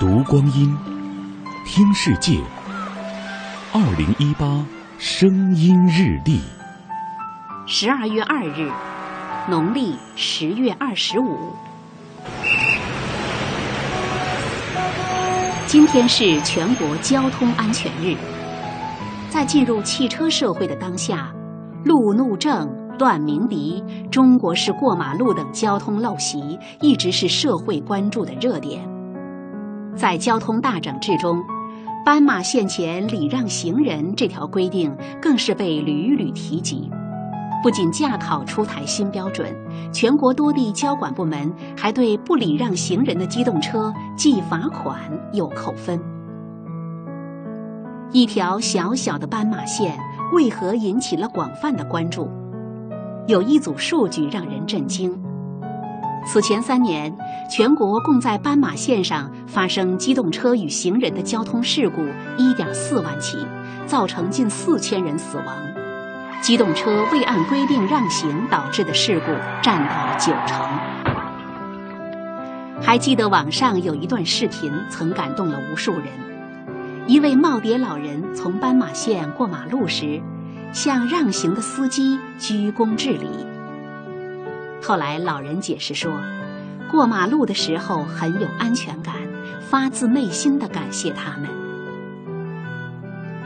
读光阴，听世界。二零一八声音日历，十二月二日，农历十月二十五。今天是全国交通安全日。在进入汽车社会的当下，路怒症、乱鸣笛、中国式过马路等交通陋习一直是社会关注的热点。在交通大整治中，斑马线前礼让行人这条规定更是被屡屡提及。不仅驾考出台新标准，全国多地交管部门还对不礼让行人的机动车既罚款又扣分。一条小小的斑马线为何引起了广泛的关注？有一组数据让人震惊。此前三年，全国共在斑马线上发生机动车与行人的交通事故1.4万起，造成近4千人死亡。机动车未按规定让行导致的事故占到了九成。还记得网上有一段视频曾感动了无数人，一位耄耋老人从斑马线过马路时，向让行的司机鞠躬致礼。后来老人解释说，过马路的时候很有安全感，发自内心的感谢他们。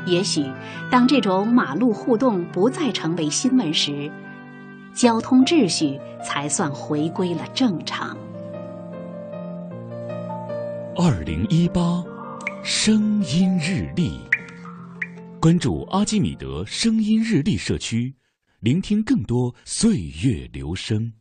也许，当这种马路互动不再成为新闻时，交通秩序才算回归了正常。二零一八声音日历，关注阿基米德声音日历社区，聆听更多岁月流声。